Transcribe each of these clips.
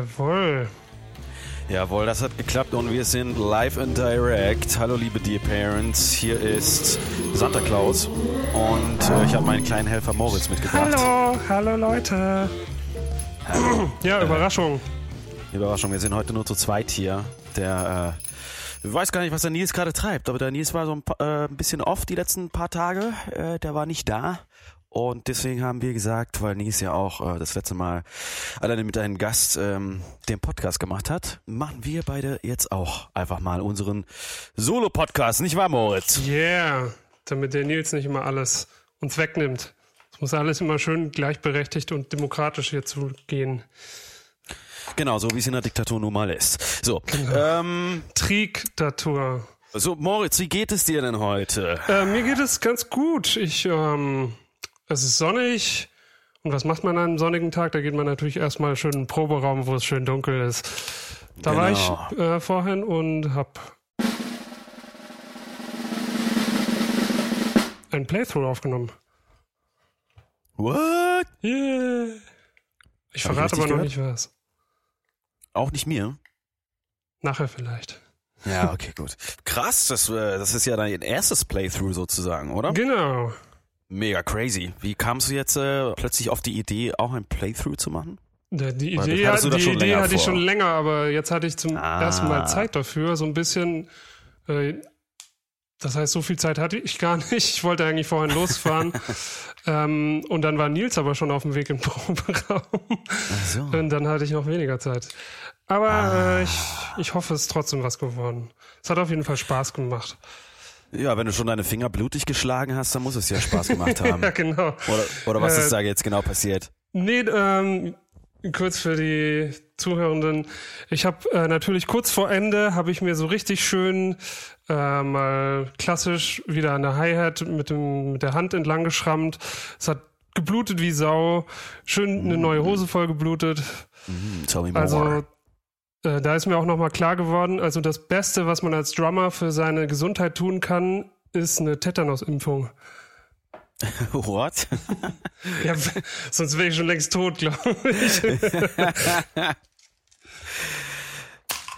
Jawohl. Jawohl, das hat geklappt und wir sind live and direct. Hallo liebe Dear Parents, hier ist Santa Claus und äh, ich habe meinen kleinen Helfer Moritz mitgebracht. Hallo, hallo Leute. Hallo. Ja, Überraschung. Überraschung, wir sind heute nur zu zweit hier. Der, äh, ich weiß gar nicht, was der Nils gerade treibt, aber der Nils war so ein, äh, ein bisschen off die letzten paar Tage. Äh, der war nicht da. Und deswegen haben wir gesagt, weil Nils ja auch äh, das letzte Mal alleine mit einem Gast ähm, den Podcast gemacht hat, machen wir beide jetzt auch einfach mal unseren Solo-Podcast, nicht wahr, Moritz? Yeah. Damit der Nils nicht immer alles uns wegnimmt. Es muss alles immer schön gleichberechtigt und demokratisch hier zugehen. Genau, so wie es in der Diktatur nun mal ist. So, ähm, Triekdatur. so Moritz, wie geht es dir denn heute? Äh, mir geht es ganz gut. Ich, ähm, es ist sonnig. Und was macht man an einem sonnigen Tag? Da geht man natürlich erstmal schön in den Proberaum, wo es schön dunkel ist. Da war Genau. ich äh, vorhin und hab ein Playthrough aufgenommen. What? Yeah. Hab Ich ich verrate richtig aber noch gehört? nicht was. Auch nicht mir? Nachher vielleicht. Ja, okay, gut. Krass, das, äh, das ist ja dein erstes Playthrough sozusagen, oder? Genau. Mega crazy. Wie kamst du jetzt äh, plötzlich auf die Idee, auch ein Playthrough zu machen? Die, Idee, hat, die Idee hatte ich vor? schon länger, aber jetzt hatte ich zum Ah. ersten Mal Zeit dafür. So ein bisschen. Äh, das heißt, so viel Zeit hatte ich gar nicht. Ich wollte eigentlich vorhin losfahren. ähm, und dann war Nils aber schon auf dem Weg im Proberaum. So. Und dann hatte ich noch weniger Zeit. Aber Ah. äh, ich, ich hoffe, es ist trotzdem was geworden. Es hat auf jeden Fall Spaß gemacht. Ja, wenn du schon deine Finger blutig geschlagen hast, dann muss es ja Spaß gemacht haben. Ja, genau. Oder, oder was Äh, ist da jetzt genau passiert? Nee, ähm, kurz für die Zuhörenden. Ich habe äh, natürlich kurz vor Ende habe ich mir so richtig schön äh, mal klassisch wieder an der Hi-Hat mit, dem, mit der Hand entlang geschrammt. Es hat geblutet wie Sau. Schön eine neue Hose voll geblutet. Hm, tell me more. Also äh, da ist mir auch nochmal klar geworden, also das Beste, was man als Drummer für seine Gesundheit tun kann, ist eine Tetanus-Impfung. What? Ja, sonst wäre ich schon längst tot, glaube ich.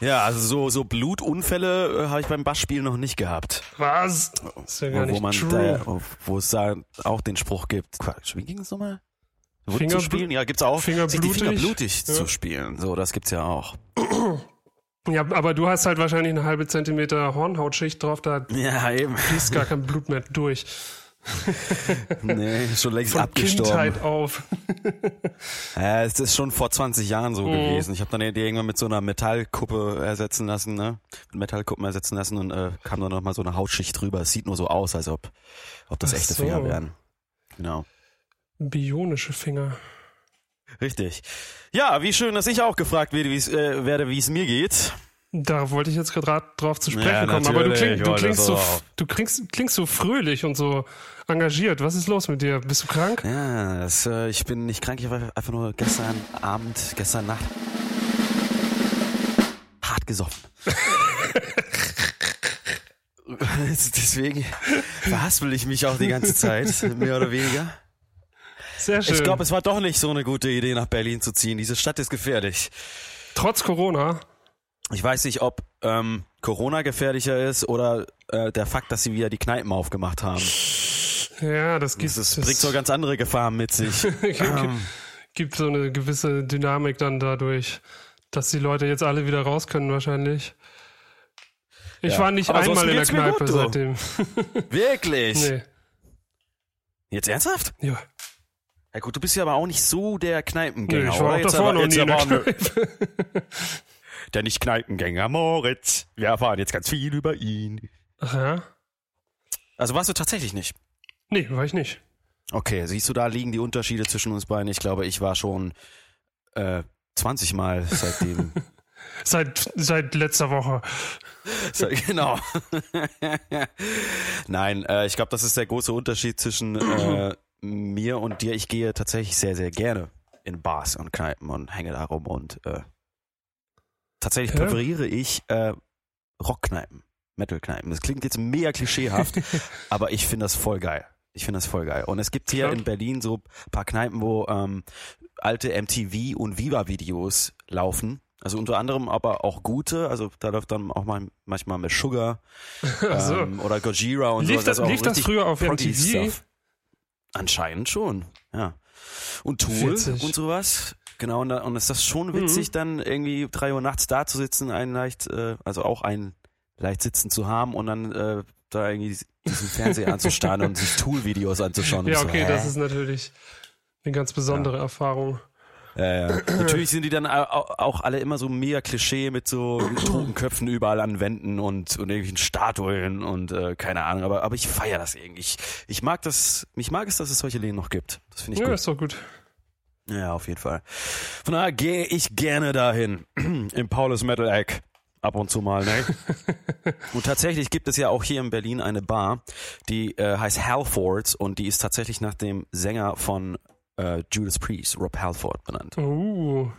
ja, also so, so Blutunfälle äh, habe ich beim Bassspielen noch nicht gehabt. Was? ist ja gar wo nicht man true. da, wo es da auch den Spruch gibt. Quatsch, wie ging es nochmal? Wund zu spielen? Ja, gibt's auch. Finger sich die Finger blutig. blutig Ja. zu spielen. So, das gibt's ja auch. Ja, aber du hast halt wahrscheinlich eine halbe Zentimeter Hornhautschicht drauf, da Ja, eben. fließt gar kein Blut mehr durch. Nee, schon längst Von abgestorben. Kindheit auf. Ja, es ist schon vor 20 Jahren so Mhm. gewesen. Ich habe dann die irgendwann mit so einer Metallkuppe ersetzen lassen, ne? Mit Metallkuppen ersetzen lassen und äh, kam dann nochmal so eine Hautschicht drüber. Es sieht nur so aus, als ob, ob das Ach echte so. Finger wären. Genau. Bionische Finger. Richtig. Ja, wie schön, dass ich auch gefragt werde, wie es äh, werde, wie es mir geht. Darauf wollte ich jetzt gerade drauf zu sprechen Ja, kommen. Aber du, kling, du, klingst so, du klingst, klingst so fröhlich und so engagiert. Was ist los mit dir? Bist du krank? Ja, das, äh, ich bin nicht krank, ich war einfach nur gestern Abend, gestern Nacht hart gesoffen. Deswegen verhaspel ich mich auch die ganze Zeit, mehr oder weniger. Sehr schön. Ich glaube, es war doch nicht so eine gute Idee, nach Berlin zu ziehen. Diese Stadt ist gefährlich. Trotz Corona. Ich weiß nicht, ob ähm, Corona gefährlicher ist oder äh, der Fakt, dass sie wieder die Kneipen aufgemacht haben. Ja, das gibt Das, bringt so ganz andere Gefahren mit sich. gibt so eine gewisse Dynamik dann dadurch, dass die Leute jetzt alle wieder raus können wahrscheinlich. Ich Ja. war nicht Aber einmal in der Kneipe gut, seitdem. Wirklich? Nee. Jetzt ernsthaft? Ja. Ja gut, du bist ja aber auch nicht so der Nee, Kneipengänger, ich war oder? auch Jetzt davor aber- noch nie in der Kneipe. Nicht Kneipengänger Moritz. Wir erfahren jetzt ganz viel über ihn. Ach ja? Also warst du tatsächlich nicht? Nee, war ich nicht. Okay, siehst du, da liegen die Unterschiede zwischen uns beiden. Ich glaube, ich war schon äh, 20 Mal seitdem. Seit, seit letzter Woche. Genau. Nein, äh, ich glaube, das ist der große Unterschied zwischen äh, mir und dir. Ich gehe tatsächlich sehr, sehr gerne in Bars und Kneipen und hänge da rum und äh, tatsächlich Ja. präferiere ich äh, Rockkneipen, Metalkneipen. Das klingt jetzt mega klischeehaft, aber ich finde das voll geil. Ich finde das voll geil. Und es gibt hier Ja. in Berlin so ein paar Kneipen, wo ähm, alte MTV und Viva-Videos laufen. Also unter anderem aber auch gute. Also da läuft dann auch mal manchmal mit Sugar so. ähm, oder Gojira und Lief sowas. das- Also lief das früher auf MTV? Stuff. Anscheinend schon, ja. Und Tool Witzig. und sowas. Genau, und, da, und ist das schon Mhm. witzig, dann irgendwie drei Uhr nachts da zu sitzen, einen leicht, äh, also auch einen leicht sitzen zu haben und dann äh, da irgendwie diesen Fernseher anzustarren und sich Tool-Videos anzuschauen. Ja, okay, so, das ist natürlich eine ganz besondere Erfahrung. Ja, ja. Natürlich sind die dann au- au- auch alle immer so mega Klischee mit so Totenköpfen überall an Wänden und, und irgendwelchen Statuen und äh, keine Ahnung, aber, aber ich feiere das irgendwie. Ich, ich mag das, ich mag es, dass es solche Läden noch gibt. Das finde ich Ja, gut. ist doch gut. Ja, auf jeden Fall. Von daher gehe ich gerne dahin. Im Paulus Metal Egg. Ab und zu mal, ne? und tatsächlich gibt es ja auch hier in Berlin eine Bar, die äh, heißt Halfords und die ist tatsächlich nach dem Sänger von äh, Judas Priest, Rob Halford, benannt. Uh,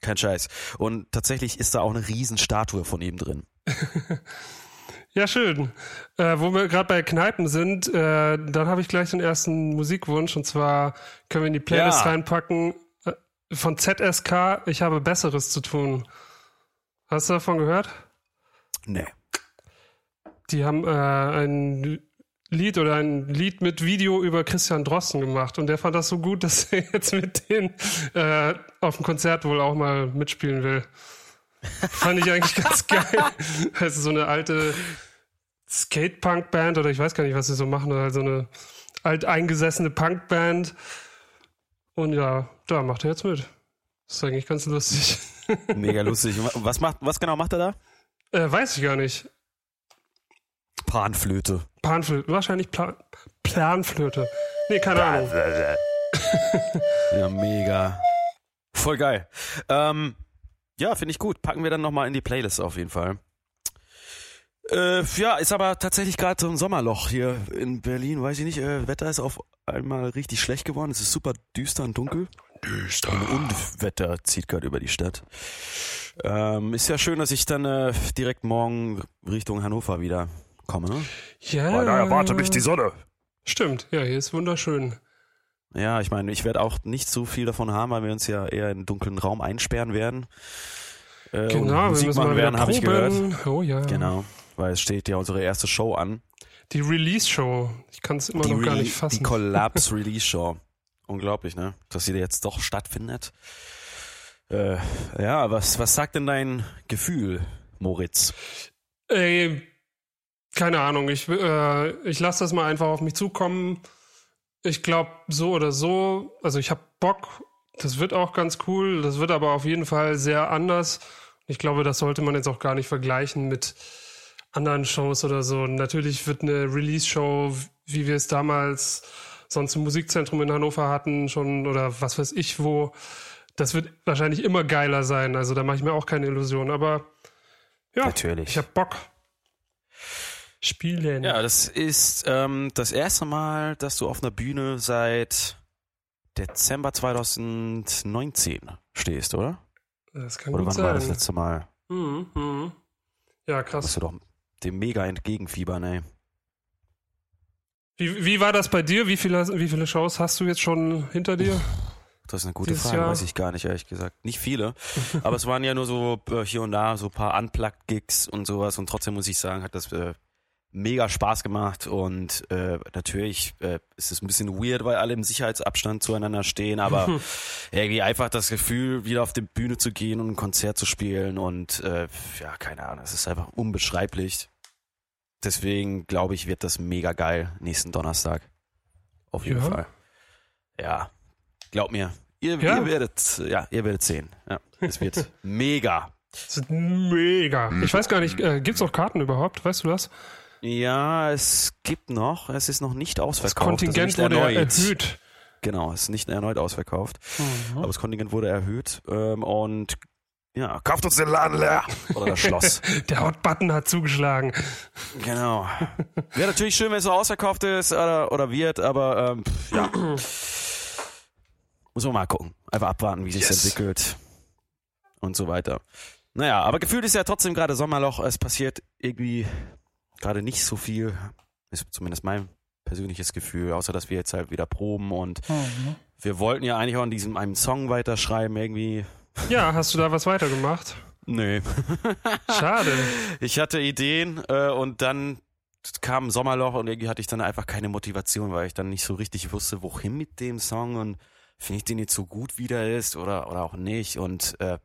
Kein Scheiß. Und tatsächlich ist da auch eine Riesenstatue von ihm drin. ja, schön. Äh, wo wir gerade bei Kneipen sind, äh, dann habe ich gleich den ersten Musikwunsch und zwar können wir in die Playlist Ja. reinpacken äh, von ZSK. Ich habe Besseres zu tun. Hast du davon gehört? Nee. Die haben äh, ein Lied oder ein Lied mit Video über Christian Drosten gemacht und der fand das so gut, dass er jetzt mit denen äh, auf dem Konzert wohl auch mal mitspielen will. Fand ich eigentlich ganz geil. Also so eine alte Skate-Punk-Band oder ich weiß gar nicht, was sie so machen, oder so eine alteingesessene Punk-Band. Und ja, da macht er jetzt mit. Das ist eigentlich ganz lustig. Mega lustig. Was macht, was genau macht er da? Äh, weiß ich gar nicht. Panflöte. Panflöte, wahrscheinlich Plan Planflöte. Nee, keine Ahnung. Ja, mega. Voll geil. Ähm, ja, finde ich gut. Packen wir dann nochmal in die Playlist auf jeden Fall. Äh, ja, ist aber tatsächlich gerade so ein Sommerloch hier in Berlin. Weiß ich nicht, äh, Wetter ist auf einmal richtig schlecht geworden. Es ist super düster und dunkel. Düster. Und Unwetter zieht gerade über die Stadt. Ähm, ist ja schön, dass ich dann äh, direkt morgen Richtung Hannover wieder komme. Ne? Ja. Sonne. Stimmt, ja, hier ist wunderschön. Ja, ich meine, ich werde auch nicht so viel davon haben, weil wir uns ja eher in einen dunklen Raum einsperren werden. Äh, Genau, wir müssen mal werden, habe ich gehört. Oh ja. Genau, weil es steht ja unsere erste Show an. Die Release-Show. Ich kann es immer noch gar Rele- nicht fassen. die Collapse Release Show. Unglaublich, ne? Dass sie jetzt doch stattfindet. Äh, ja, was, was sagt denn dein Gefühl, Moritz? Ey, keine Ahnung. Ich, äh, ich lasse das mal einfach auf mich zukommen. Ich glaube, so oder so, also ich habe Bock. Das wird auch ganz cool. Das wird aber auf jeden Fall sehr anders. Ich glaube, das sollte man jetzt auch gar nicht vergleichen mit anderen Shows oder so. Natürlich wird eine Release-Show, wie wir es damals sonst im Musikzentrum in Hannover hatten, schon oder was weiß ich wo, das wird wahrscheinlich immer geiler sein. Also da mache ich mir auch keine Illusion. Aber ja, Natürlich. ich habe Bock. Spielen. Ja, das ist ähm, das erste Mal, dass du auf einer Bühne seit Dezember 2019 stehst, oder? das kann Oder gut wann war das sein. letzte Mal? Mhm, mhm. Ja, Musst krass. du doch dem mega entgegenfiebern, ey. Wie, wie war das bei dir? Wie viele, wie viele Shows hast du jetzt schon hinter dir? Das ist eine gute Dieses Frage, Jahr? weiß ich gar nicht, ehrlich gesagt. Nicht viele, aber es waren ja nur so äh, hier und da so ein paar Unplugged-Gigs und sowas und trotzdem muss ich sagen, hat das äh, mega Spaß gemacht und äh, natürlich äh, ist es ein bisschen weird, weil alle im Sicherheitsabstand zueinander stehen, aber irgendwie einfach das Gefühl, wieder auf die Bühne zu gehen und ein Konzert zu spielen und äh, ja, keine Ahnung, es ist einfach unbeschreiblich. Deswegen glaube ich, wird das mega geil nächsten Donnerstag. Auf jeden Ja. Fall. Ja, glaub mir. Ihr, Ja. ihr werdet, ja, ihr werdet sehen. Ja, es wird mega. Das ist mega. Ich weiß gar nicht, äh, gibt's auch Karten überhaupt? Weißt du das? Ja, es gibt noch, es ist noch nicht Das ausverkauft. Kontingent also wurde erneut. erhöht. Genau, es ist nicht erneut ausverkauft. Mhm. Aber das Kontingent wurde erhöht. Ähm, und ja, kauft uns den Laden leer. Oder das Schloss. Der Hot-Button hat zugeschlagen. genau. Wäre natürlich schön, wenn es so ausverkauft ist oder, oder wird, aber ähm, pff, ja. Muss man mal gucken. Einfach abwarten, wie sich Yes. entwickelt. Und so weiter. Naja, aber gefühlt ist ja trotzdem gerade Sommerloch. Es passiert irgendwie gerade nicht so viel. Ist zumindest mein persönliches Gefühl, außer dass wir jetzt halt wieder proben und mhm. wir wollten ja eigentlich auch an diesem einem Song weiterschreiben, irgendwie. Ja, hast du da was weitergemacht? Nee. Schade. Ich hatte Ideen äh, und dann kam ein Sommerloch und irgendwie hatte ich dann einfach keine Motivation, weil ich dann nicht so richtig wusste, wohin mit dem Song und finde ich den jetzt so gut, wie der ist oder, oder auch nicht. Und äh,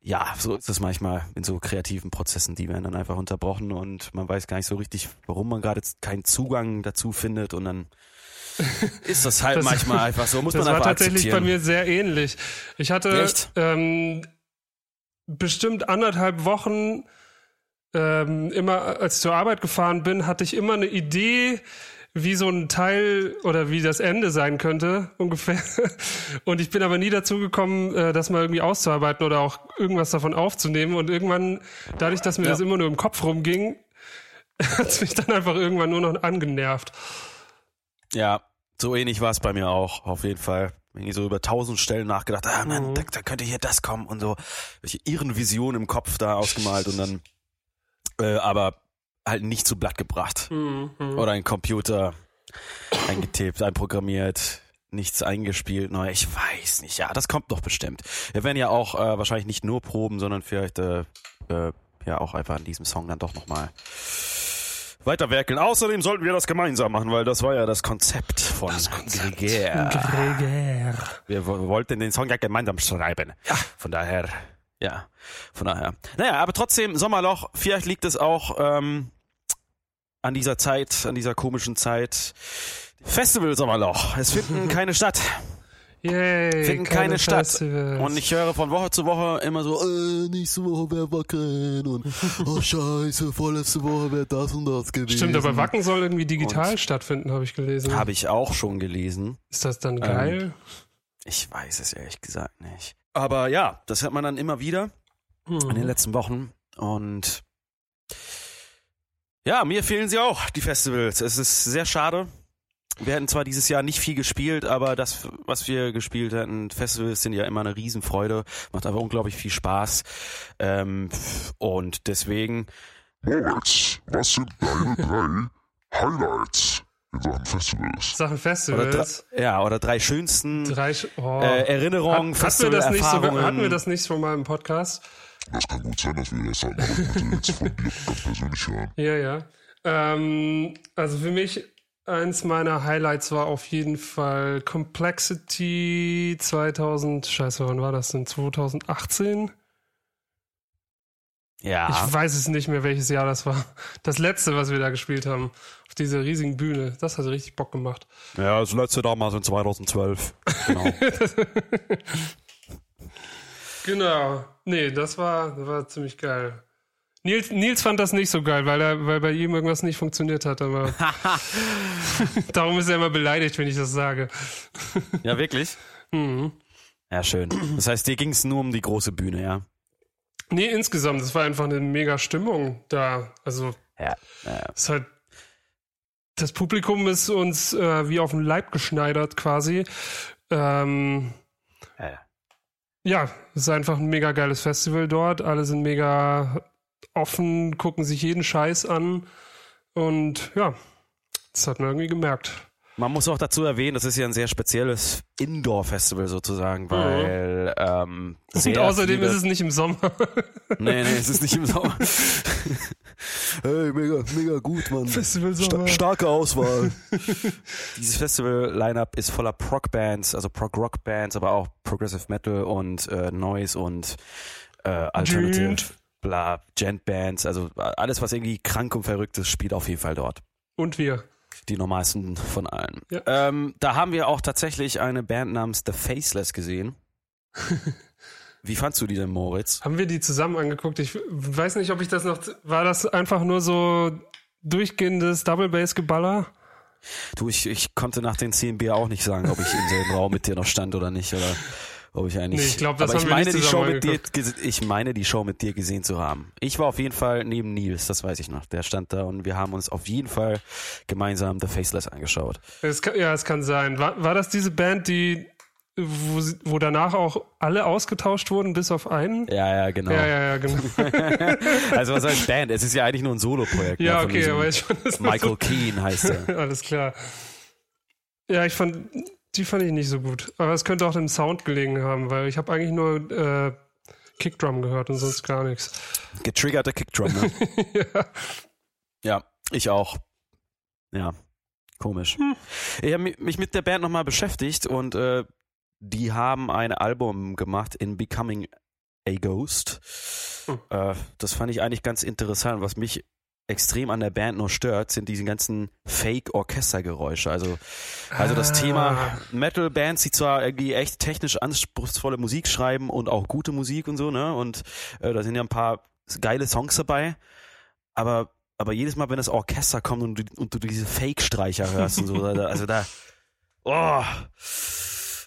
ja, so ist es manchmal in so kreativen Prozessen, die werden dann einfach unterbrochen und man weiß gar nicht so richtig, warum man gerade keinen Zugang dazu findet und dann ist das halt das, manchmal einfach so. Muss das man war tatsächlich bei mir sehr ähnlich. Ich hatte ähm, bestimmt anderthalb Wochen ähm, immer, als ich zur Arbeit gefahren bin, hatte ich immer eine Idee, wie so ein Teil oder wie das Ende sein könnte, ungefähr. Und ich bin aber nie dazu gekommen, äh, das mal irgendwie auszuarbeiten oder auch irgendwas davon aufzunehmen. Und irgendwann, dadurch, dass mir ja. das immer nur im Kopf rumging, hat es mich dann einfach irgendwann nur noch angenervt. Ja, so ähnlich war es bei mir auch, auf jeden Fall. Ich so über tausend Stellen nachgedacht, ah Mann, mhm. da, da, könnte hier das kommen und so. Welche ihren Visionen im Kopf da ausgemalt und dann, äh, aber halt nicht zu Blatt gebracht. Mhm. Oder ein Computer eingetippt, einprogrammiert, nichts eingespielt. Neu. Ich weiß nicht. Ja, das kommt doch bestimmt. Wir werden ja auch äh, wahrscheinlich nicht nur proben, sondern vielleicht äh, äh, ja auch einfach an diesem Song dann doch nochmal weiterwerkeln. Außerdem sollten wir das gemeinsam machen, weil das war ja das Konzept von das Konzept. Gregär. Gregär. Wir wollten den Song ja gemeinsam schreiben. Ja. Von daher ja, von daher. Naja, aber trotzdem, Sommerloch, vielleicht liegt es auch ähm, an dieser Zeit, an dieser komischen Zeit. Festival Sommerloch. Es finden keine statt. Yay, finden keine, keine Stadt. Festivals. Und ich höre von Woche zu Woche immer so, äh, nächste Woche wäre Wacken und oh scheiße, vorletzte Woche wäre das und das gewesen. Stimmt, aber Wacken soll irgendwie digital und stattfinden, habe ich gelesen. Habe ich auch schon gelesen. Ist das dann geil? Ähm, ich weiß es ehrlich gesagt nicht. Aber ja, das hört man dann immer wieder hm. in den letzten Wochen. Und ja, mir fehlen sie auch, die Festivals. Es ist sehr schade. Wir hätten zwar dieses Jahr nicht viel gespielt, aber das, was wir gespielt hätten, Festivals sind ja immer eine Riesenfreude, macht aber unglaublich viel Spaß. Ähm, und deswegen. Moritz, was sind deine drei Highlights in Sachen Festivals. Sachen Festivals. Oder ja, oder drei schönsten drei, oh. äh, Erinnerungen, Hat, hatten, wir das nicht sogar, hatten wir das nicht schon mal im Podcast? Das kann gut sein, dass wir das halt noch jetzt von dir ganz persönlich hören. Ja, ja. Ähm, also für mich eins meiner Highlights war auf jeden Fall Complexity 2000, scheiße, wann war das denn? 2018? Ja. Ich weiß es nicht mehr, welches Jahr das war. Das letzte, was wir da gespielt haben. Auf dieser riesigen Bühne. Das hat richtig Bock gemacht. Ja, das letzte damals in 2012. Genau. genau. Nee, das war, das war ziemlich geil. Nils, Nils fand das nicht so geil, weil er, weil bei ihm irgendwas nicht funktioniert hat, aber darum ist er immer beleidigt, wenn ich das sage. ja, wirklich? Mhm. Ja, schön. Das heißt, dir ging es nur um die große Bühne, ja? Nee, insgesamt, es war einfach eine mega Stimmung da. Also, ja, ja. es ist halt, das Publikum ist uns äh, wie auf den Leib geschneidert quasi. Ähm, ja. ja, es ist einfach ein mega geiles Festival dort. Alle sind mega offen, gucken sich jeden Scheiß an. Und ja, das hat man irgendwie gemerkt. Man muss auch dazu erwähnen, das ist ja ein sehr spezielles Indoor-Festival sozusagen, weil ähm, Und außerdem viele... ist es nicht im Sommer. nee, nee, es ist nicht im Sommer. hey, mega, mega gut, Mann. Festival Sommer. Sta starke Auswahl. Dieses Festival-Line-Up ist voller Prog-Bands, also Prog-Rock-Bands, aber auch Progressive Metal und äh, Noise und äh, Alternative, bla, Gent-Bands, also alles, was irgendwie krank und verrückt ist, spielt auf jeden Fall dort. Und wir die normalsten von allen. Ja. Ähm, da haben wir auch tatsächlich eine Band namens The Faceless gesehen. Wie fandst du die denn, Moritz? Haben wir die zusammen angeguckt? Ich weiß nicht, ob ich das noch. War das einfach nur so durchgehendes Double Bass Geballer? Du, ich, ich konnte nach den 10 Bier auch nicht sagen, ob ich im selben Raum mit dir noch stand oder nicht. Oder ob ich eigentlich. Nee, ich glaube, das aber haben ich wir meine, nicht die Show mit dir, ich meine, die Show mit dir gesehen zu haben. Ich war auf jeden Fall neben Nils, das weiß ich noch. Der stand da und wir haben uns auf jeden Fall gemeinsam The Faceless angeschaut. Es kann, ja, es kann sein. War, war das diese Band, die wo, wo danach auch alle ausgetauscht wurden, bis auf einen. Ja, ja, genau. Ja, ja, ja, genau. Also was heißt Band? Es ist ja eigentlich nur ein Solo-Projekt. ne, ja, von okay, aber ich das Michael Keane heißt er. alles klar. Ja, ich fand, die fand ich nicht so gut. Aber es könnte auch dem Sound gelegen haben, weil ich habe eigentlich nur äh, Kickdrum gehört und sonst gar nichts. Getriggerter Kickdrum, ne? ja. Ja, ich auch. Ja, komisch. Hm. Ich habe mich mit der Band nochmal beschäftigt und äh, die haben ein Album gemacht in Becoming a Ghost. Hm. Äh, das fand ich eigentlich ganz interessant. Was mich extrem an der Band nur stört, sind diese ganzen Fake-Orchestergeräusche. Also, also das Ah. Thema Metal-Bands, die zwar irgendwie echt technisch anspruchsvolle Musik schreiben und auch gute Musik und so, ne? Und äh, da sind ja ein paar geile Songs dabei, aber aber jedes Mal, wenn das Orchester kommt und du, und du diese Fake-Streicher hörst und so, also da, oh,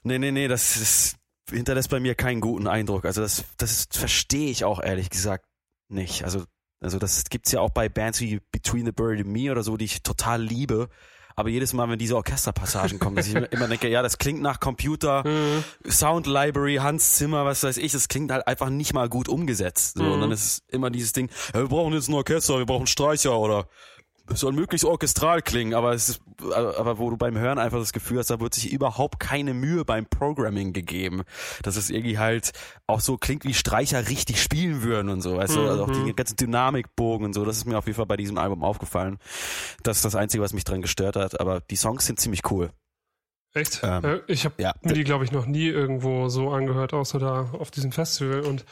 nee, nee, nee, das, das hinterlässt bei mir keinen guten Eindruck. Also das, das verstehe ich auch ehrlich gesagt nicht. Also, also das gibt's ja auch bei Bands wie Between the Bird and Me oder so, die ich total liebe. Aber jedes Mal, wenn diese Orchesterpassagen kommen, dass ich immer- denke, ja, das klingt nach Computer, Mhm. Sound Library, Hans Zimmer, was weiß ich, das klingt halt einfach nicht mal gut umgesetzt. So, Mhm. Und dann ist es immer dieses Ding, ja, wir brauchen jetzt ein Orchester, wir brauchen Streicher oder soll möglichst orchestral klingen, aber es ist, aber wo du beim Hören einfach das Gefühl hast, da wird sich überhaupt keine Mühe beim Programming gegeben. Dass es irgendwie halt auch so klingt, wie Streicher richtig spielen würden und so. Weißt du, also auch die Mhm. ganzen Dynamikbogen und so, das ist mir auf jeden Fall bei diesem Album aufgefallen. Das ist das Einzige, was mich dran gestört hat, aber die Songs sind ziemlich cool. Echt? Ähm, Äh, ich habe ja. mir die, glaube ich, noch nie irgendwo so angehört, außer da auf diesem Festival. Und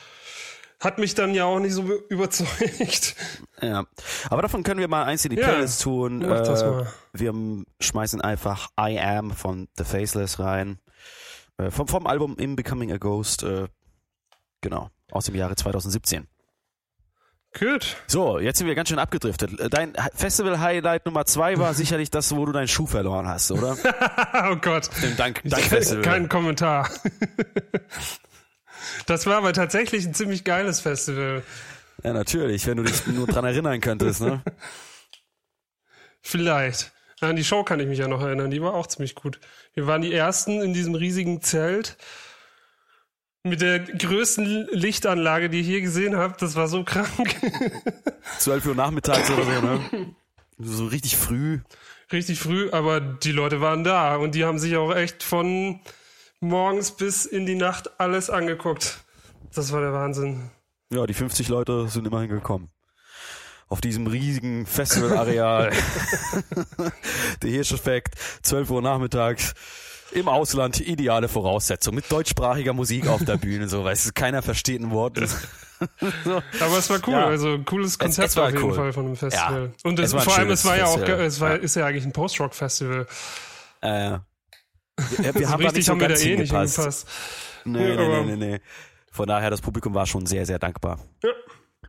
hat mich dann ja auch nicht so be- überzeugt. Ja, aber davon können wir mal eins in die Ja, Playlist tun. mach das Äh, mal. Wir schmeißen einfach I Am von The Faceless rein. Äh, vom, vom Album In Becoming a Ghost. Äh, genau, aus dem Jahre 2017. Gut. So, jetzt sind wir ganz schön abgedriftet. Äh, Dein Festival-Highlight Nummer zwei war sicherlich das, wo du deinen Schuh verloren hast, oder? oh Gott. Dem Dank, Dankfestival. Kein Kommentar. Das war aber tatsächlich ein ziemlich geiles Festival. Ja, natürlich, wenn du dich nur dran erinnern könntest, ne? Vielleicht. An die Show kann ich mich ja noch erinnern, die war auch ziemlich gut. Wir waren die ersten in diesem riesigen Zelt mit der größten Lichtanlage, die ich je gesehen habe. Das war so krank. 12 Uhr nachmittags oder so, ne? So richtig früh. Richtig früh, aber die Leute waren da und die haben sich auch echt von morgens bis in die Nacht alles angeguckt. Das war der Wahnsinn. Ja, die 50 Leute sind immerhin gekommen. Auf diesem riesigen Festivalareal. Der Hirscheffekt, 12 Uhr nachmittags. Im Ausland ideale Voraussetzung mit deutschsprachiger Musik auf der Bühne, so weißt du, keiner versteht ein Wort. Aber es war cool, Ja. also ein cooles Konzept es war auf jeden cool. Fall von dem Festival. Ja, Und es es, vor allem, es war ja auch, Festival. es war, ist ja eigentlich ein Post-Rock-Festival. Äh, wir, wir So haben da nicht so haben wir da ganz eh nicht hingepasst. Nee, nee, nee, nee, nee. Von daher, das Publikum war schon sehr, sehr dankbar. Ja,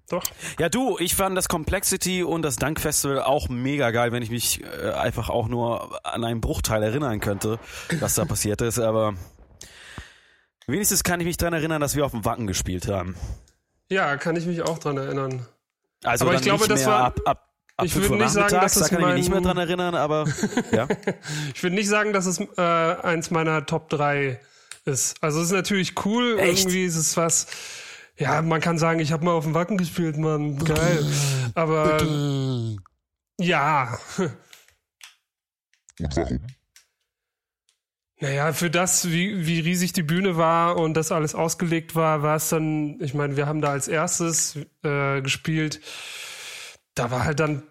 doch. Ja, du, ich fand das Complexity und das Dankfestival auch mega geil, wenn ich mich äh, einfach auch nur an einen Bruchteil erinnern könnte, was da passiert ist, aber wenigstens kann ich mich daran erinnern, dass wir auf dem Wacken gespielt haben. Ja, kann ich mich auch dran erinnern. Also Aber ich glaube, das war- ab, ab, ab ich 5 würde nicht sagen, dass da es kann ich mich nicht mehr mein- dran erinnern, aber ja. Ich würde nicht sagen, dass es äh, eins meiner Top 3 ist. Also es ist natürlich cool, Echt? irgendwie ist es was. Ja, man kann sagen, ich habe mal auf dem Wacken gespielt, Mann, geil. Aber ja, Und warum? naja, für das, wie, wie riesig die Bühne war und das alles ausgelegt war, war es dann, ich meine, wir haben da als erstes äh, gespielt. Da war halt dann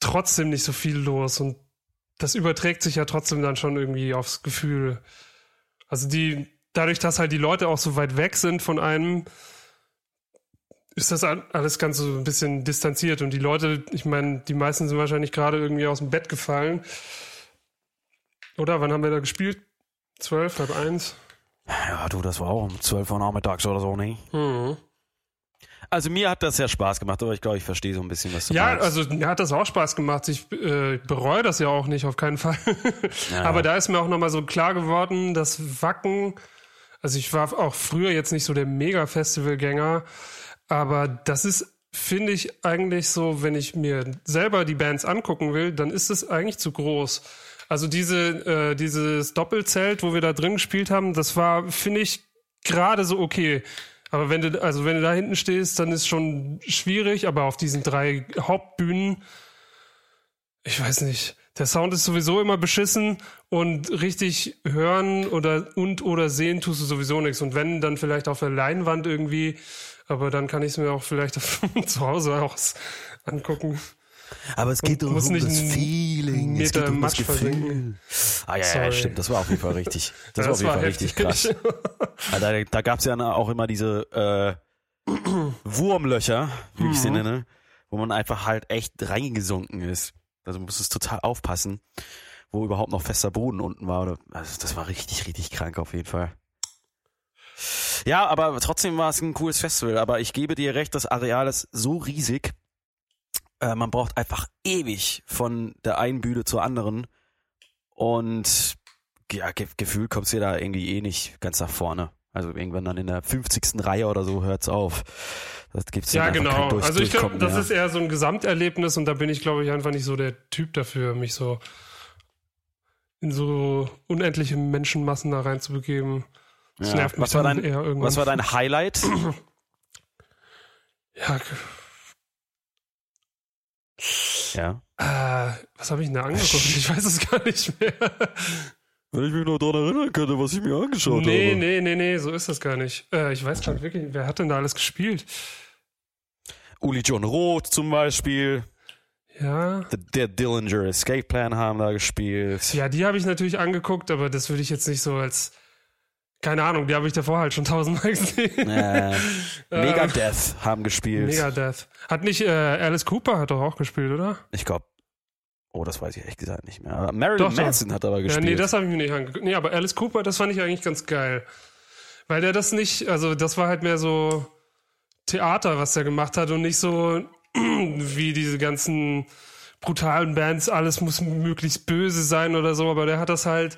trotzdem nicht so viel los und das überträgt sich ja trotzdem dann schon irgendwie aufs Gefühl. Also die, dadurch, dass halt die Leute auch so weit weg sind von einem, ist das alles ganz so ein bisschen distanziert und die Leute, ich meine, die meisten sind wahrscheinlich gerade irgendwie aus dem Bett gefallen. Oder wann haben wir da gespielt? Zwölf, halb eins? Ja, du, das war auch um 12 Uhr nachmittags oder so, ne? Mhm. Also mir hat das ja Spaß gemacht, aber ich glaube, ich verstehe so ein bisschen, was du Ja, meinst. also mir hat das auch Spaß gemacht. Ich äh, bereue das ja auch nicht, auf keinen Fall. Aber da ist mir auch nochmal so klar geworden, dass Wacken, also ich war auch früher jetzt nicht so der Mega-Festivalgänger, aber das ist, finde ich, eigentlich so, wenn ich mir selber die Bands angucken will, dann ist es eigentlich zu groß. Also diese, äh, dieses Doppelzelt, wo wir da drin gespielt haben, das war, finde ich, gerade so okay. Aber wenn du, also wenn du da hinten stehst, dann ist schon schwierig, aber auf diesen drei Hauptbühnen, ich weiß nicht. Der Sound ist sowieso immer beschissen und richtig hören oder und oder sehen tust du sowieso nichts. Und wenn, dann vielleicht auf der Leinwand irgendwie, aber dann kann ich es mir auch vielleicht zu Hause aus angucken. Aber es geht Und um nicht das Feeling, es geht um das Gefühl. versinken. Ah ja, ja, Sorry. stimmt, das war auf jeden Fall richtig. Das, Ja, war auf jeden Fall richtig krass. Ja, da da gab es ja auch immer diese äh, Wurmlöcher, wie ich sie Mhm. nenne, wo man einfach halt echt reingesunken ist. Also man muss es total aufpassen, wo überhaupt noch fester Boden unten war. Also das war richtig, richtig krank auf jeden Fall. Ja, aber trotzdem war es ein cooles Festival. Aber ich gebe dir recht, das Areal ist so riesig. Äh, man braucht einfach ewig von der einen Bühne zur anderen. Und ja, ge gefühlt kommst du da irgendwie eh nicht ganz nach vorne. Also irgendwann dann in der 50. Reihe oder so hört's auf. Das gibt's Ja, genau. Durch Also ich glaube, das mehr. ist eher so ein Gesamterlebnis und da bin ich, glaube ich, einfach nicht so der Typ dafür, mich so in so unendliche Menschenmassen da reinzubegeben. Das Ja. nervt mich Was war dein, eher irgendwann. was war dein Highlight? Ja, ja. äh, was habe ich denn da angeguckt? Ich weiß es gar nicht mehr. Wenn ich mich nur daran erinnern könnte, was ich mir angeschaut nee, nee, nee, nee, so ist das gar nicht. Äh, ich weiß gar nicht wirklich, wer hat denn da alles gespielt? Uli John Roth zum Beispiel. Ja. Der, der Dillinger Escape Plan haben da gespielt. Ja, die habe ich natürlich angeguckt, aber das würde ich jetzt nicht so als. Keine Ahnung, die habe ich davor halt schon tausendmal gesehen. Äh, Megadeth haben gespielt. Megadeth. Hat nicht äh, Alice Cooper hat doch auch gespielt, oder? Ich glaube. Oh, das weiß ich ehrlich gesagt nicht mehr. Aber Marilyn Doch, doch. Manson hat aber Ja, gespielt. nee, das habe ich mir nicht angeguckt. Nee, aber Alice Cooper, das fand ich eigentlich ganz geil. Weil der das nicht, also das war halt mehr so Theater, was der gemacht hat und nicht so wie diese ganzen brutalen Bands, alles muss möglichst böse sein oder so, aber der hat das halt,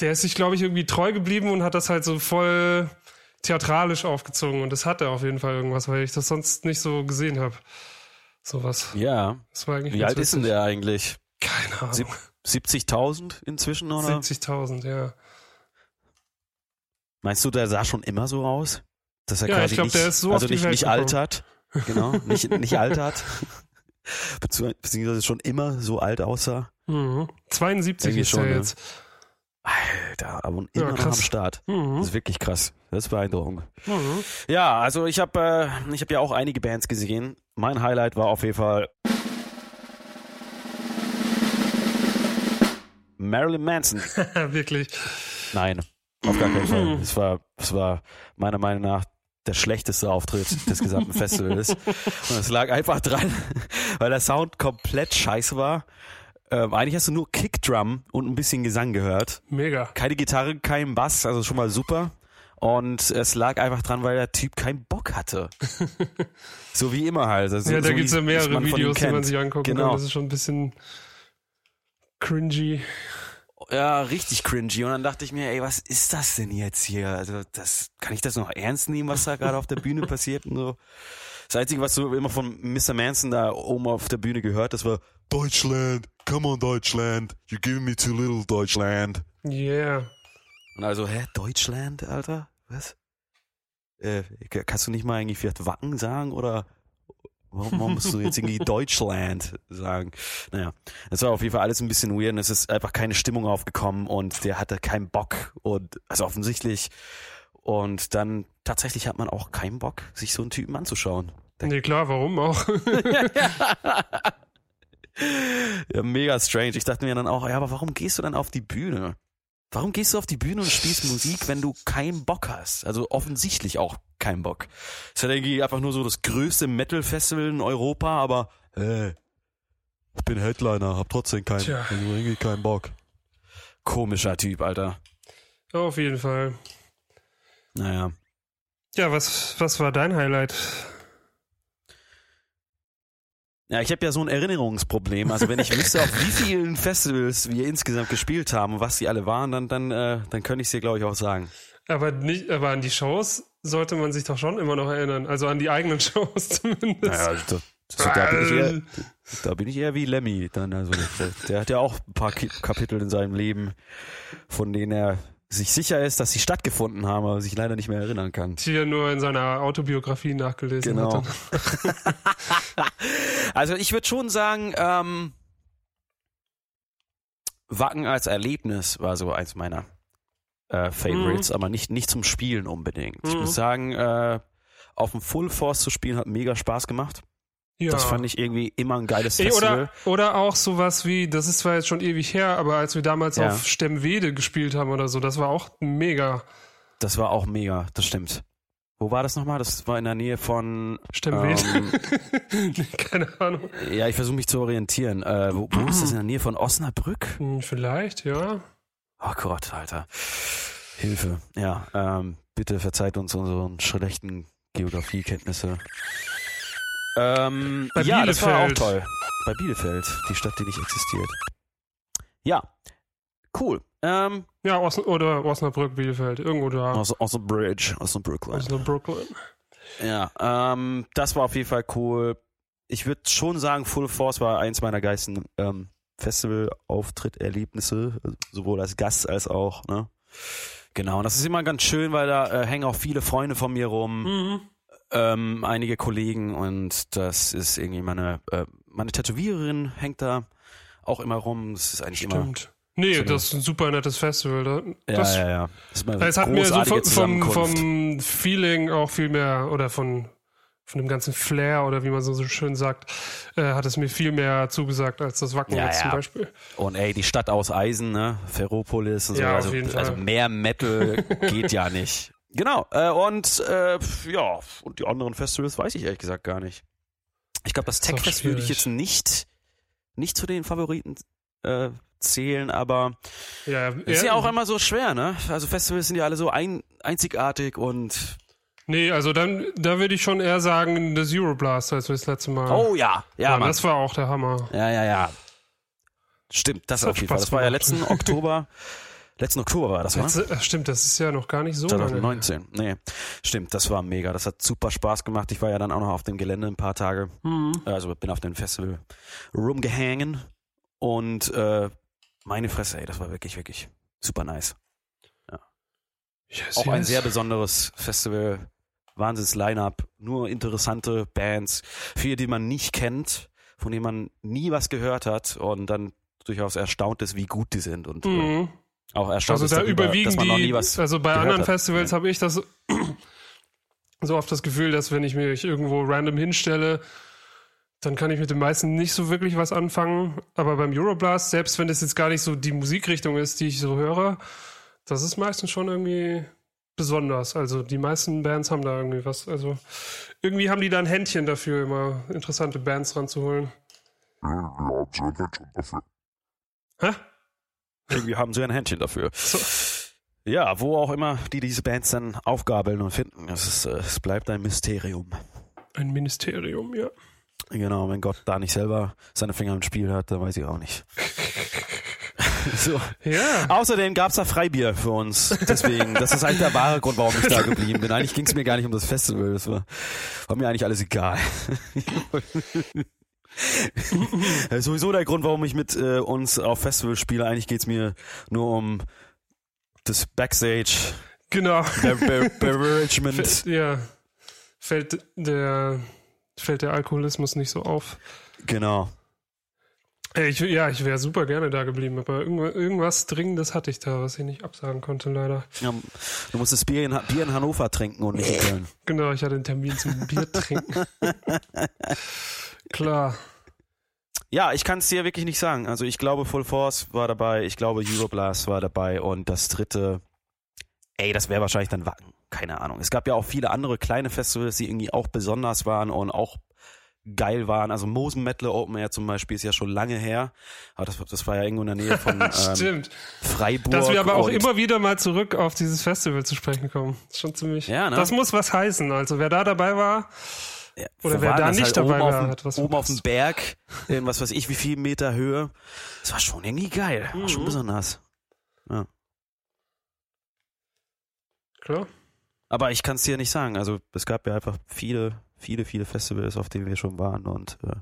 der ist sich, glaube ich, irgendwie treu geblieben und hat das halt so voll theatralisch aufgezogen und das hat er auf jeden Fall irgendwas, weil ich das sonst nicht so gesehen habe. Sowas. ja. Das war eigentlich Wie alt ist denn der eigentlich? Keine Ahnung. Sieb 70.000 inzwischen, oder? 70.000, ja. Meinst du, der sah schon immer so aus? Dass er Ja, quasi ich glaub, nicht, der ist so also nicht, Welt nicht gekommen. altert. Genau, nicht, nicht altert. Bezieh- Beziehungsweise schon immer so alt aussah. Mhm. 72 Irgendwie ist schon, er jetzt. Alter, aber immer Ja, noch am Start. Mhm. Das ist wirklich krass. Das ist beeindruckend. Mhm. Ja, also ich habe äh, ich hab ja auch einige Bands gesehen. Mein Highlight war auf jeden Fall Marilyn Manson. Wirklich. Nein, auf gar keinen Fall. Es war, es war meiner Meinung nach der schlechteste Auftritt des gesamten Festivals. Und es lag einfach dran, weil der Sound komplett scheiße war. Ähm, eigentlich hast du nur Kickdrum und ein bisschen Gesang gehört. Mega. Keine Gitarre, kein Bass, also schon mal super. Und es lag einfach dran, weil der Typ keinen Bock hatte. so wie immer halt. Also ja, da so gibt's wie ja mehrere Videos, die man sich angucken Genau. kann. Das ist schon ein bisschen cringy. Ja, richtig cringy. Und dann dachte ich mir, ey, was ist das denn jetzt hier? Also, das, kann ich das noch ernst nehmen, was da gerade auf der Bühne passiert und so? Das Einzige, was du immer von Mr. Manson da oben auf der Bühne gehört, das war Deutschland, come on Deutschland, you're giving me too little Deutschland. Yeah. Und also, hä, Deutschland, Alter? Was? Äh, kannst du nicht mal eigentlich vielleicht Wacken sagen oder warum, warum musst du jetzt irgendwie Deutschland sagen? Naja, das war auf jeden Fall alles ein bisschen weird und es ist einfach keine Stimmung aufgekommen und der hatte keinen Bock und also offensichtlich und dann tatsächlich hat man auch keinen Bock, sich so einen Typen anzuschauen. Nee, klar, warum auch? Ja, mega strange. Ich dachte mir dann auch, ja, aber warum gehst du dann auf die Bühne? Warum gehst du auf die Bühne und spielst Musik, wenn du keinen Bock hast? Also offensichtlich auch keinen Bock. Ist halt irgendwie einfach nur so das größte Metal-Festival in Europa, aber äh, ich bin Headliner, hab trotzdem keinen, Tja. also irgendwie keinen Bock. Komischer Typ, Alter. Auf jeden Fall. Naja. Ja, was, was war dein Highlight? Ja, ich habe ja so ein Erinnerungsproblem. Also wenn ich wüsste, auf wie vielen Festivals wir insgesamt gespielt haben und was die alle waren, dann, dann, äh, dann könnte ich es dir, glaube ich, auch sagen. Aber nicht, aber an die Shows sollte man sich doch schon immer noch erinnern. Also an die eigenen Shows zumindest. Naja, das, So, da, bin ich eher, da bin ich eher wie Lemmy. Dann, also, der, der hat ja auch ein paar Kapitel in seinem Leben, von denen er sich sicher ist, dass sie stattgefunden haben, aber sich leider nicht mehr erinnern kann. Die er nur in seiner Autobiografie nachgelesen Genau. Also ich würde schon sagen, ähm, Wacken als Erlebnis war so eins meiner äh, Favorites, aber nicht, nicht zum Spielen unbedingt. Ich Mhm. muss sagen, äh, auf dem Full Force zu spielen hat mega Spaß gemacht. Ja. Das fand ich irgendwie immer ein geiles Ey, Festival. oder, oder auch sowas wie, das ist zwar jetzt schon ewig her, aber als wir damals Ja. auf Stemmwede gespielt haben oder so, das war auch mega. Das war auch mega, das stimmt. Wo war das nochmal? Das war in der Nähe von. Stemmwede? Ähm, Keine Ahnung. ja, ich versuche mich zu orientieren. Äh, wo, wo ist das in der Nähe von Osnabrück? Hm, Vielleicht, ja. Oh Gott, Alter. Hilfe. Ja, ähm, bitte verzeiht uns unsere schlechten Geografiekenntnisse. Ähm, Bei ja, das war auch Bielefeld. toll. Bei Bielefeld, die Stadt, die nicht existiert. Ja, cool. Ähm, Ja, Os oder Osnabrück, Bielefeld, irgendwo da. aus dem Brooklyn. Osnabrück. Ja, ähm, das war auf jeden Fall cool. Ich würde schon sagen, Full Force war eins meiner geilsten ähm, Festival-Auftritt-Erlebnisse, sowohl als Gast als auch, ne? Genau, und das ist immer ganz schön, weil da äh, hängen auch viele Freunde von mir rum, Mhm. Ähm, einige Kollegen und das ist irgendwie meine, äh, meine Tätowiererin hängt da auch immer rum. Das ist eigentlich immer. Stimmt. Nee, So eine- das ist ein super nettes Festival. Da, Ja, das, ja, ja. Das ist Es hat mir so vom, vom, vom Feeling auch viel mehr oder von, von dem ganzen Flair oder wie man so, so schön sagt, äh, hat es mir viel mehr zugesagt als das Wacken Ja, jetzt zum ja. Beispiel. Und ey, die Stadt aus Eisen, ne? Ferropolis und so. Ja, auf also, jeden Fall. also mehr Metal geht ja nicht. Genau. Äh, und äh, ja, und die anderen Festivals weiß ich ehrlich gesagt gar nicht. Ich glaube, das Tech-Fest würde ich jetzt nicht, nicht zu den Favoriten äh, zählen, aber Ja, ist ja auch immer so schwer, ne? Also Festivals sind ja alle so ein, einzigartig und Nee, also dann, da würde ich schon eher sagen, das Euroblast, als wir das letzte Mal. oh ja, ja, ja Mann. das war auch der Hammer. Ja, ja, ja. Stimmt, das, Das auf jeden Fall. Das war ja letzten Oktober. letzten Oktober war das, oder? Letzte, ach, stimmt, das ist ja noch gar nicht so lange. 2019. Nee, stimmt, das war mega. Das hat super Spaß gemacht. Ich war ja dann auch noch auf dem Gelände ein paar Tage. Mhm. Also bin auf dem Festival rumgehangen und äh, meine Fresse, ey, das war wirklich, wirklich super nice. Yes, Auch ein yes. sehr besonderes Festival. Wahnsinns Line-Up, nur interessante Bands, viele, die man nicht kennt, von denen man nie was gehört hat und dann durchaus erstaunt ist, wie gut die sind und äh, Mhm. Auch erstaunt Also ist da darüber, überwiegen dass man noch nie die, was also bei anderen hat. Festivals habe ich das so oft das Gefühl, dass wenn ich mich irgendwo random hinstelle, dann kann ich mit den meisten nicht so wirklich was anfangen. Aber beim Euroblast, selbst wenn das jetzt gar nicht so die Musikrichtung ist, die ich so höre, das ist meistens schon irgendwie besonders. Also die meisten Bands haben da irgendwie was. Also irgendwie haben die da ein Händchen dafür, immer interessante Bands ranzuholen. Ja, haben so ein Händchen dafür. Hä? Irgendwie haben sie ein Händchen dafür. So. Ja, wo auch immer die diese Bands dann aufgabeln und finden, es, ist, äh, es bleibt ein Mysterium. Ein Ministerium, ja. Genau, wenn Gott da nicht selber seine Finger im Spiel hat, dann weiß ich auch nicht. so. Ja. Außerdem gab's da Freibier für uns. Deswegen, das ist eigentlich der wahre Grund, warum ich da geblieben bin. Eigentlich ging's mir gar nicht um das Festival. Das war, war mir eigentlich alles egal. Das ist sowieso der Grund, warum ich mit äh, uns auf Festival spiele. Eigentlich geht's mir nur um das Backstage, Genau. Be Be Beveragement. Fällt- ja, fällt der, fällt der Alkoholismus nicht so auf. Genau. Ey, Ich, ja, ich wäre super gerne da geblieben, aber irgendwas, Dringendes hatte ich da, was ich nicht absagen konnte, leider. Ja, du musst das Bier in, Bier in Hannover trinken und nicht in Köln. Genau, ich hatte einen Termin zum Bier trinken. Klar. Ja, ich kann es dir wirklich nicht sagen. Also ich glaube Full Force war dabei, ich glaube Euroblast war dabei und das dritte, ey, das wäre wahrscheinlich dann Wacken. Keine Ahnung. Es gab ja auch viele andere kleine Festivals, die irgendwie auch besonders waren und auch geil waren. Also Mosen Metal Open Air zum Beispiel ist ja schon lange her. Aber das, das war ja irgendwo in der Nähe von ähm. Freiburg. Dass wir aber auch immer wieder mal zurück auf dieses Festival zu sprechen kommen. Ist schon ziemlich. Ja, ne? Das muss was heißen. Also wer da dabei war, Ja, Oder wer da nicht halt dabei oben war, was Oben auf dem. Berg, in was weiß ich, wie viel Meter Höhe. Das war schon irgendwie geil. War Mhm. schon besonders. klar. Aber ich kann es dir nicht sagen. Also es gab ja einfach viele, viele, viele Festivals, auf denen wir schon waren und äh,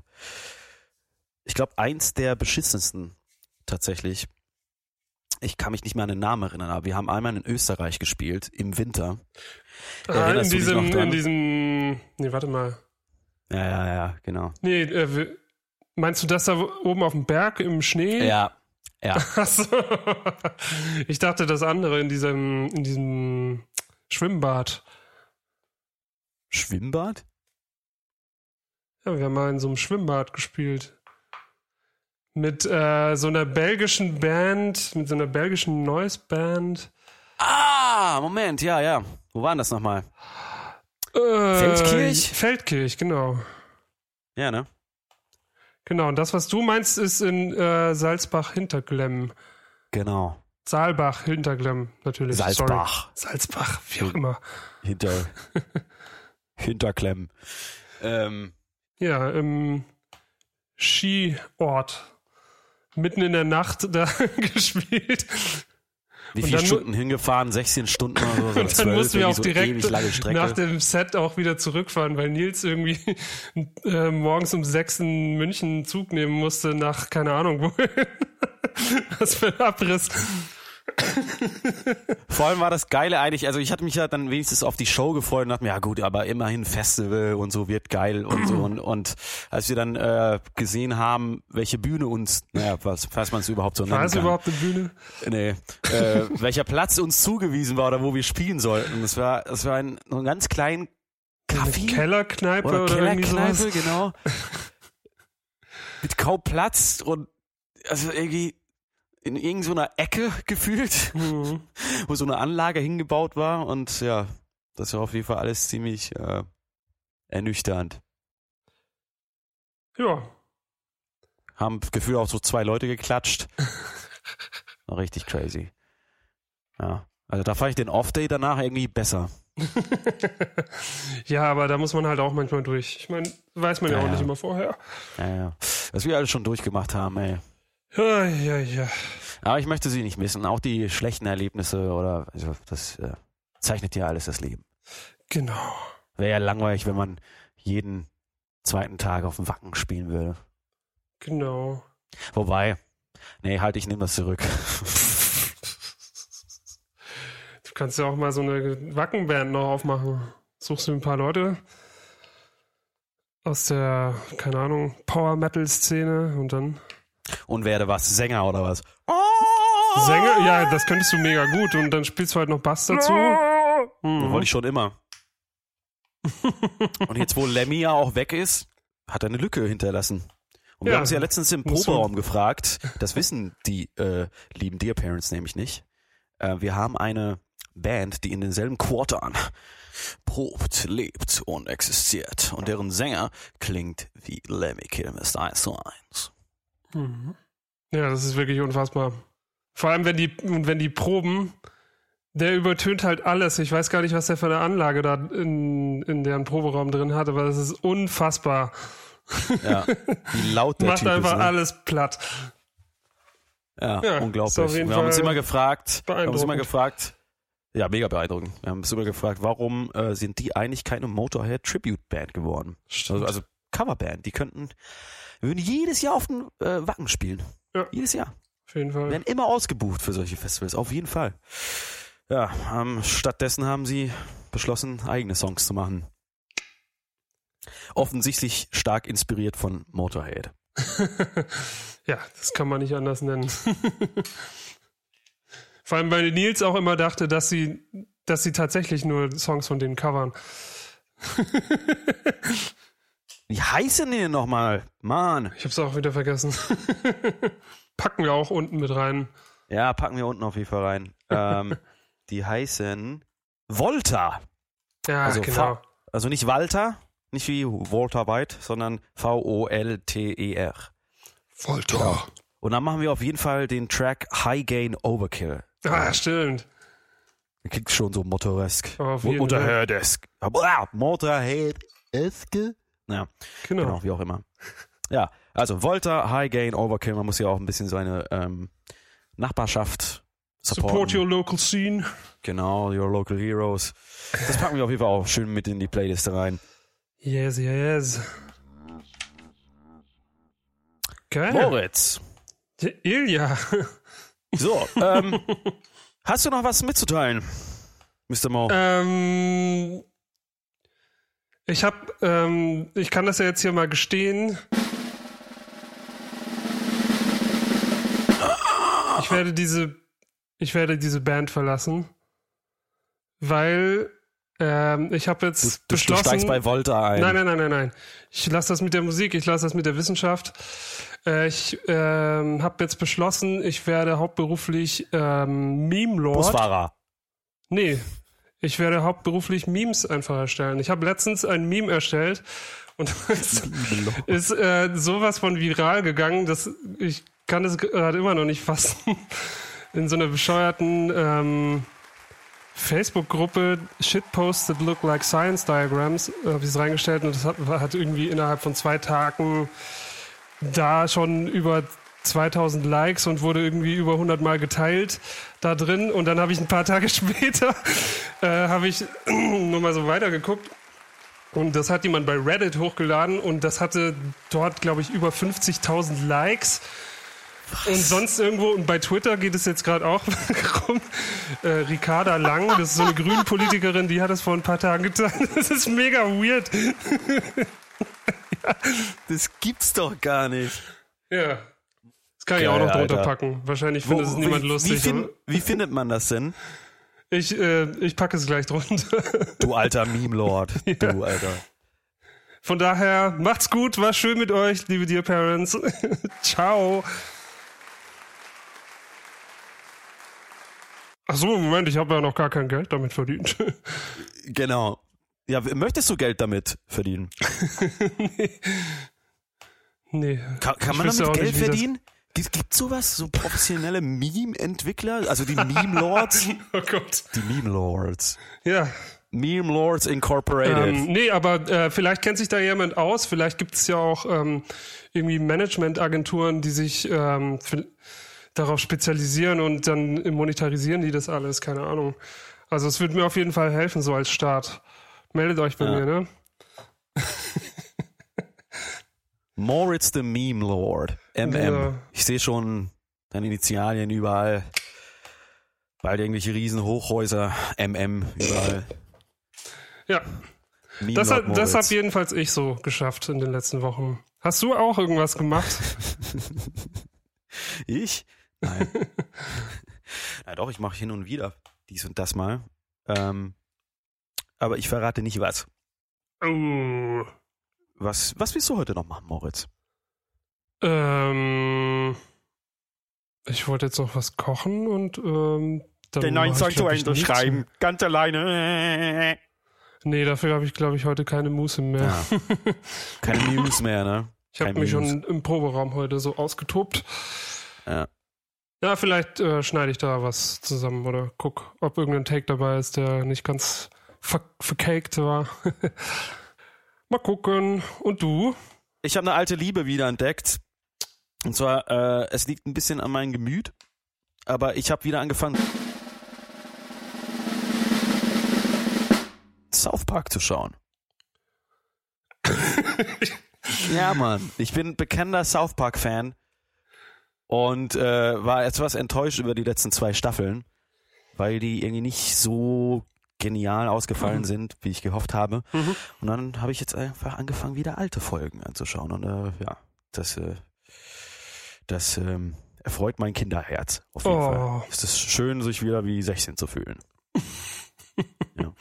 ich glaube, eins der beschissensten tatsächlich. Ich kann mich nicht mehr an den Namen erinnern, aber wir haben einmal in Österreich gespielt, im Winter. Ah, in diesem, in diesem, nee, warte mal. Ja, ja, ja, genau. Nee, äh, meinst du das da oben auf dem Berg im Schnee? Ja, ja. Achso. Ich dachte das andere in diesem, in diesem Schwimmbad. Schwimmbad? Ja, wir haben mal in so einem Schwimmbad gespielt. Mit äh, so einer belgischen Band, mit so einer belgischen Noise-Band. Ah, Moment, ja, ja. Wo waren das nochmal? Äh, Feldkirch? Feldkirch, genau. Ja, ne? Genau, und das, was du meinst, ist in äh, Salzbach-Hinterglemm. Genau. Saalbach-Hinterglemm, natürlich. Salzbach. Sorry. Salzbach, wie auch immer. Hinter. Hinterklemmen. Ähm, Ja, im Skiort. Mitten in der Nacht da gespielt. Wie viele Stunden hingefahren? 16 Stunden oder so? Und dann 12, mussten wir auch so direkt nach dem Set auch wieder zurückfahren, weil Nils irgendwie äh, morgens um sechs in München einen Zug nehmen musste nach keine Ahnung wohin. Was für ein Abriss. Vor allem war das Geile eigentlich, also ich hatte mich ja dann wenigstens auf die Show gefreut und dachte mir, ja gut, aber immerhin Festival und so wird geil und so. Und, und als wir dann äh, gesehen haben, welche Bühne uns, naja, was, falls man es überhaupt so nennen War es überhaupt eine Bühne? Nee, äh, welcher Platz uns zugewiesen war oder wo wir spielen sollten. Das war, das war ein, so ein ganz kleinen Eine Kaffee Kellerkneipe oder, oder, Kellerkneipe, genau. Mit kaum Platz und also irgendwie in irgendeiner Ecke gefühlt, Mhm. wo so eine Anlage hingebaut war und ja, das war auf jeden Fall alles ziemlich äh, ernüchternd. Ja, Haben gefühlt auch so zwei Leute geklatscht. Richtig crazy. Ja. Also da fand ich den Off-Day danach irgendwie besser. ja, aber da muss man halt auch manchmal durch. Ich meine, weiß man ja, Ja, auch ja. nicht immer vorher. Ja, ja. Was wir alles schon durchgemacht haben, ey. Ja, ja, ja. Aber ich möchte sie nicht missen. Auch die schlechten Erlebnisse oder also das äh, zeichnet ja alles das Leben. Genau. Wäre ja langweilig, wenn man jeden zweiten Tag auf dem Wacken spielen würde. Genau. Wobei, nee, halt, ich nehme das zurück. Du kannst ja auch mal so eine Wackenband noch aufmachen. Suchst du ein paar Leute aus der, keine Ahnung, Power Metal Szene und dann Und werde was, Sänger oder was? Sänger. Ja, das könntest du mega gut und dann spielst du halt noch Bass dazu. Mhm. Wollte ich schon immer. Und jetzt, wo Lemmy ja auch weg ist, hat er eine Lücke hinterlassen. Und wir Ja, haben uns ja letztens im Proberaum gefragt, das wissen die äh, lieben Dear Parents nämlich nicht. Äh, wir haben eine Band, die in denselben Quartern probt, lebt und existiert. Und deren Sänger klingt wie Lemmy Kilmister 1 zu 1. Mhm. Ja, das ist wirklich unfassbar. Vor allem, wenn die, und wenn die proben, der übertönt halt alles. Ich weiß gar nicht, was der für eine Anlage da in, in deren Proberaum drin hat, aber das ist unfassbar. Ja, wie laut der Macht Typ einfach ist. Ne? alles platt. Ja, Ja, unglaublich. Wir haben uns immer gefragt, wir haben uns immer gefragt, ja, mega beeindruckend. Wir haben uns immer gefragt, warum äh, sind die eigentlich keine Motorhead Tribute Band geworden? Also, also Coverband. Die könnten, wir würden jedes Jahr auf den äh, Wacken spielen. Ja. Jedes Jahr. Auf jeden Wir Fall. werden immer ausgebucht für solche Festivals, auf jeden Fall. Ja, ähm, stattdessen haben sie beschlossen, eigene Songs zu machen. Offensichtlich stark inspiriert von Motorhead. ja, das kann man nicht anders nennen. Vor allem, weil Nils auch immer dachte, dass sie, dass sie tatsächlich nur Songs von denen covern. Wie heißen die denn nochmal? Mann. Ich hab's auch wieder vergessen. Packen wir auch unten mit rein. Ja, packen wir unten auf jeden Fall rein. Ähm, die heißen Volta. Ja, Also genau. Fa- Also nicht Walter, nicht wie Walter White, sondern V-O-L-T-E-R. Volta. Und dann machen wir auf jeden Fall den Track High Gain Overkill. Ah, stimmt. Der klingt schon so Motorhesk. Auf Mo- jeden Motorhead-esk. Ah, Motorhead-eske. Ja, Genau. genau, wie auch immer. Ja, also Volta, High Gain, Overkill. Man muss ja auch ein bisschen seine ähm, Nachbarschaft supporten. Support your local scene. Genau, Your Local Heroes. Das packen wir auf jeden Fall auch schön mit in die Playliste rein. Yes, yes. Geil. Moritz. Ja, Ilja. So, ähm, hast du noch was mitzuteilen, Mr. Mo? ähm, ich hab, ähm, ich kann das ja jetzt hier mal gestehen. Ich werde diese, ich werde diese Band verlassen, weil ähm, ich habe jetzt Du, du, du beschlossen. steigst bei Volta ein. Nein, nein, nein, nein, nein. Ich lasse das mit der Musik, ich lasse das mit der Wissenschaft. Äh, ich ähm, habe jetzt beschlossen, ich werde hauptberuflich ähm, Meme-Lord. Busfahrer. Nee, ich werde hauptberuflich Memes einfach erstellen. Ich habe letztens ein Meme erstellt und es ist äh, sowas von viral gegangen, dass ich kann es gerade immer noch nicht fassen. In so einer bescheuerten ähm, Facebook-Gruppe Shitposts that look like science diagrams äh, habe ich es reingestellt und das hat, hat irgendwie innerhalb von zwei Tagen da schon über 2000 Likes und wurde irgendwie über 100 Mal geteilt da drin und dann habe ich ein paar Tage später äh, habe ich nur mal so weitergeguckt und das hat jemand bei Reddit hochgeladen und das hatte dort glaube ich über 50.000 Likes und sonst irgendwo, und bei Twitter geht es jetzt gerade auch rum, äh, Ricarda Lang, das ist so eine Grünen-Politikerin, die hat das vor ein paar Tagen getan. Das ist mega weird. Das gibt's doch gar nicht. Ja. Kann ich auch noch drunter Alter. packen. Wahrscheinlich findet es niemand wie, lustig. Wie, fin aber wie findet man das denn? ich, äh, ich packe es gleich drunter. Du alter Meme-Lord. Du alter. Von daher, macht's gut, war schön mit euch, liebe Dear Parents. Ciao. Ach so, Moment, ich habe ja noch gar kein Geld damit verdient. Genau. Ja, möchtest du Geld damit verdienen? nee. Kann, kann Ich man damit Geld nicht, verdienen? Gibt sowas? So professionelle Meme-Entwickler? Also die Meme-Lords? Oh Gott. die Meme-Lords. Ja. Meme-Lords Incorporated. Ähm, nee, aber äh, vielleicht kennt sich da jemand aus. Vielleicht gibt es ja auch ähm, irgendwie Managementagenturen, die sich ähm, darauf spezialisieren und dann monetarisieren die das alles. Keine Ahnung. Also es würde mir auf jeden Fall helfen, so als Start. Meldet euch bei Ja. mir, ne? Moritz the Meme Lord. MM. Ja. Ich sehe schon deine Initialien überall. Bald irgendwelche riesen Hochhäuser. MM überall. Ja. Meme Das Lord hat, das hat jedenfalls ich so geschafft in den letzten Wochen. Hast du auch irgendwas gemacht? Ich? Nein. Na doch, ich mache hin und wieder dies und das mal. Ähm, aber ich verrate nicht was. oh. Was, was willst du heute noch machen, Moritz? Ähm, ich wollte jetzt noch was kochen und ähm, dann mach ich, glaub ich, nichts mehr. Ganz alleine. Nee, dafür habe ich, glaube ich, heute keine Muße mehr. Ja. Keine News mehr, ne? ich habe mich schon im Proberaum heute so ausgetobt. Ja. Ja, vielleicht äh, schneide ich da was zusammen oder guck, ob irgendein Take dabei ist, der nicht ganz ver vercaked war. Mal gucken. Und du? Ich habe eine alte Liebe wieder entdeckt. Und zwar, äh, es liegt ein bisschen an meinem Gemüt, aber ich habe wieder angefangen, South Park zu schauen. ja, Mann. Ich bin bekennender South Park-Fan und äh, war etwas enttäuscht über die letzten zwei Staffeln, weil die irgendwie nicht so genial ausgefallen sind, wie ich gehofft habe. Mhm. Und dann habe ich jetzt einfach angefangen, wieder alte Folgen anzuschauen. Und äh, ja, das, äh, das ähm, erfreut mein Kinderherz. Auf jeden Oh. Fall. Es ist schön, sich wieder wie 16 zu fühlen. ja.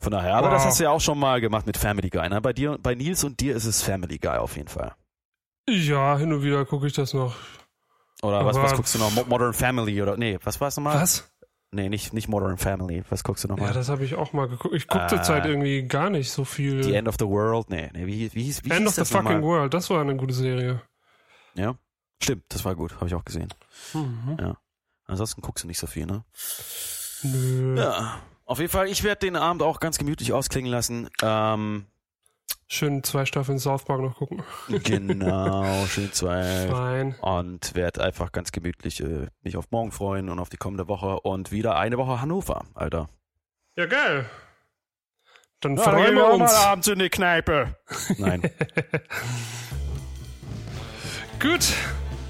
Von daher, aber das Wow. hast du ja auch schon mal gemacht mit Family Guy. Ne? Bei dir, bei Nils und dir ist es Family Guy auf jeden Fall. Ja, hin und wieder gucke ich das noch. Oder was, was guckst du noch? Mo- Modern Family oder nee, was war es nochmal? Was? Nee, nicht, nicht Modern Family. Was guckst du Ja, nochmal? das habe ich auch mal geguckt. Ich gucke Ah. zurzeit irgendwie gar nicht so viel. The End of the World? Nee, nee, wie, wie hieß, wie End hieß of the Fucking nochmal? World, das war eine gute Serie. Ja, stimmt, das war gut, habe ich auch gesehen. Mhm. Ansonsten guckst du nicht so viel, ne? Nö. Ja. Auf jeden Fall, ich werde den Abend auch ganz gemütlich ausklingen lassen. Ähm, Schön zwei Staffeln South Park noch gucken. genau, schön zwei. Fein. Und werde einfach ganz gemütlich äh, mich auf morgen freuen und auf die kommende Woche und wieder eine Woche Hannover, Alter. Ja, geil. Dann Ja, freuen wir uns. mal abends in die Kneipe. Nein. Gut.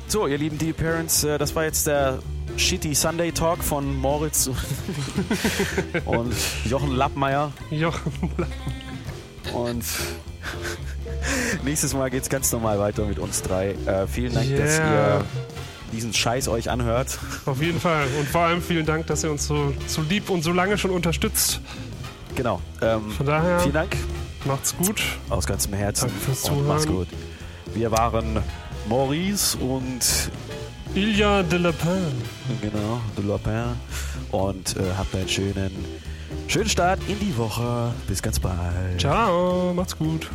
So, ihr lieben Dear Parents, äh, das war jetzt der Shitty Sunday Talk von Moritz und Jochen Lappmeier. Jochen. Und nächstes Mal geht's ganz normal weiter mit uns drei. Äh, vielen Dank, dass Yeah. ihr diesen Scheiß euch anhört. Auf jeden Fall. Und vor allem vielen Dank, dass ihr uns so, so lieb und so lange schon unterstützt. Genau. Ähm, Von daher, vielen Dank macht's gut. aus ganzem Herzen Danke fürs und macht's Zuhören. gut. Wir waren Maurice und Ilya de la Pen. genau, de Lapin und äh, habt einen schönen, schönen Start in die Woche. Bis ganz bald. Ciao, macht's gut.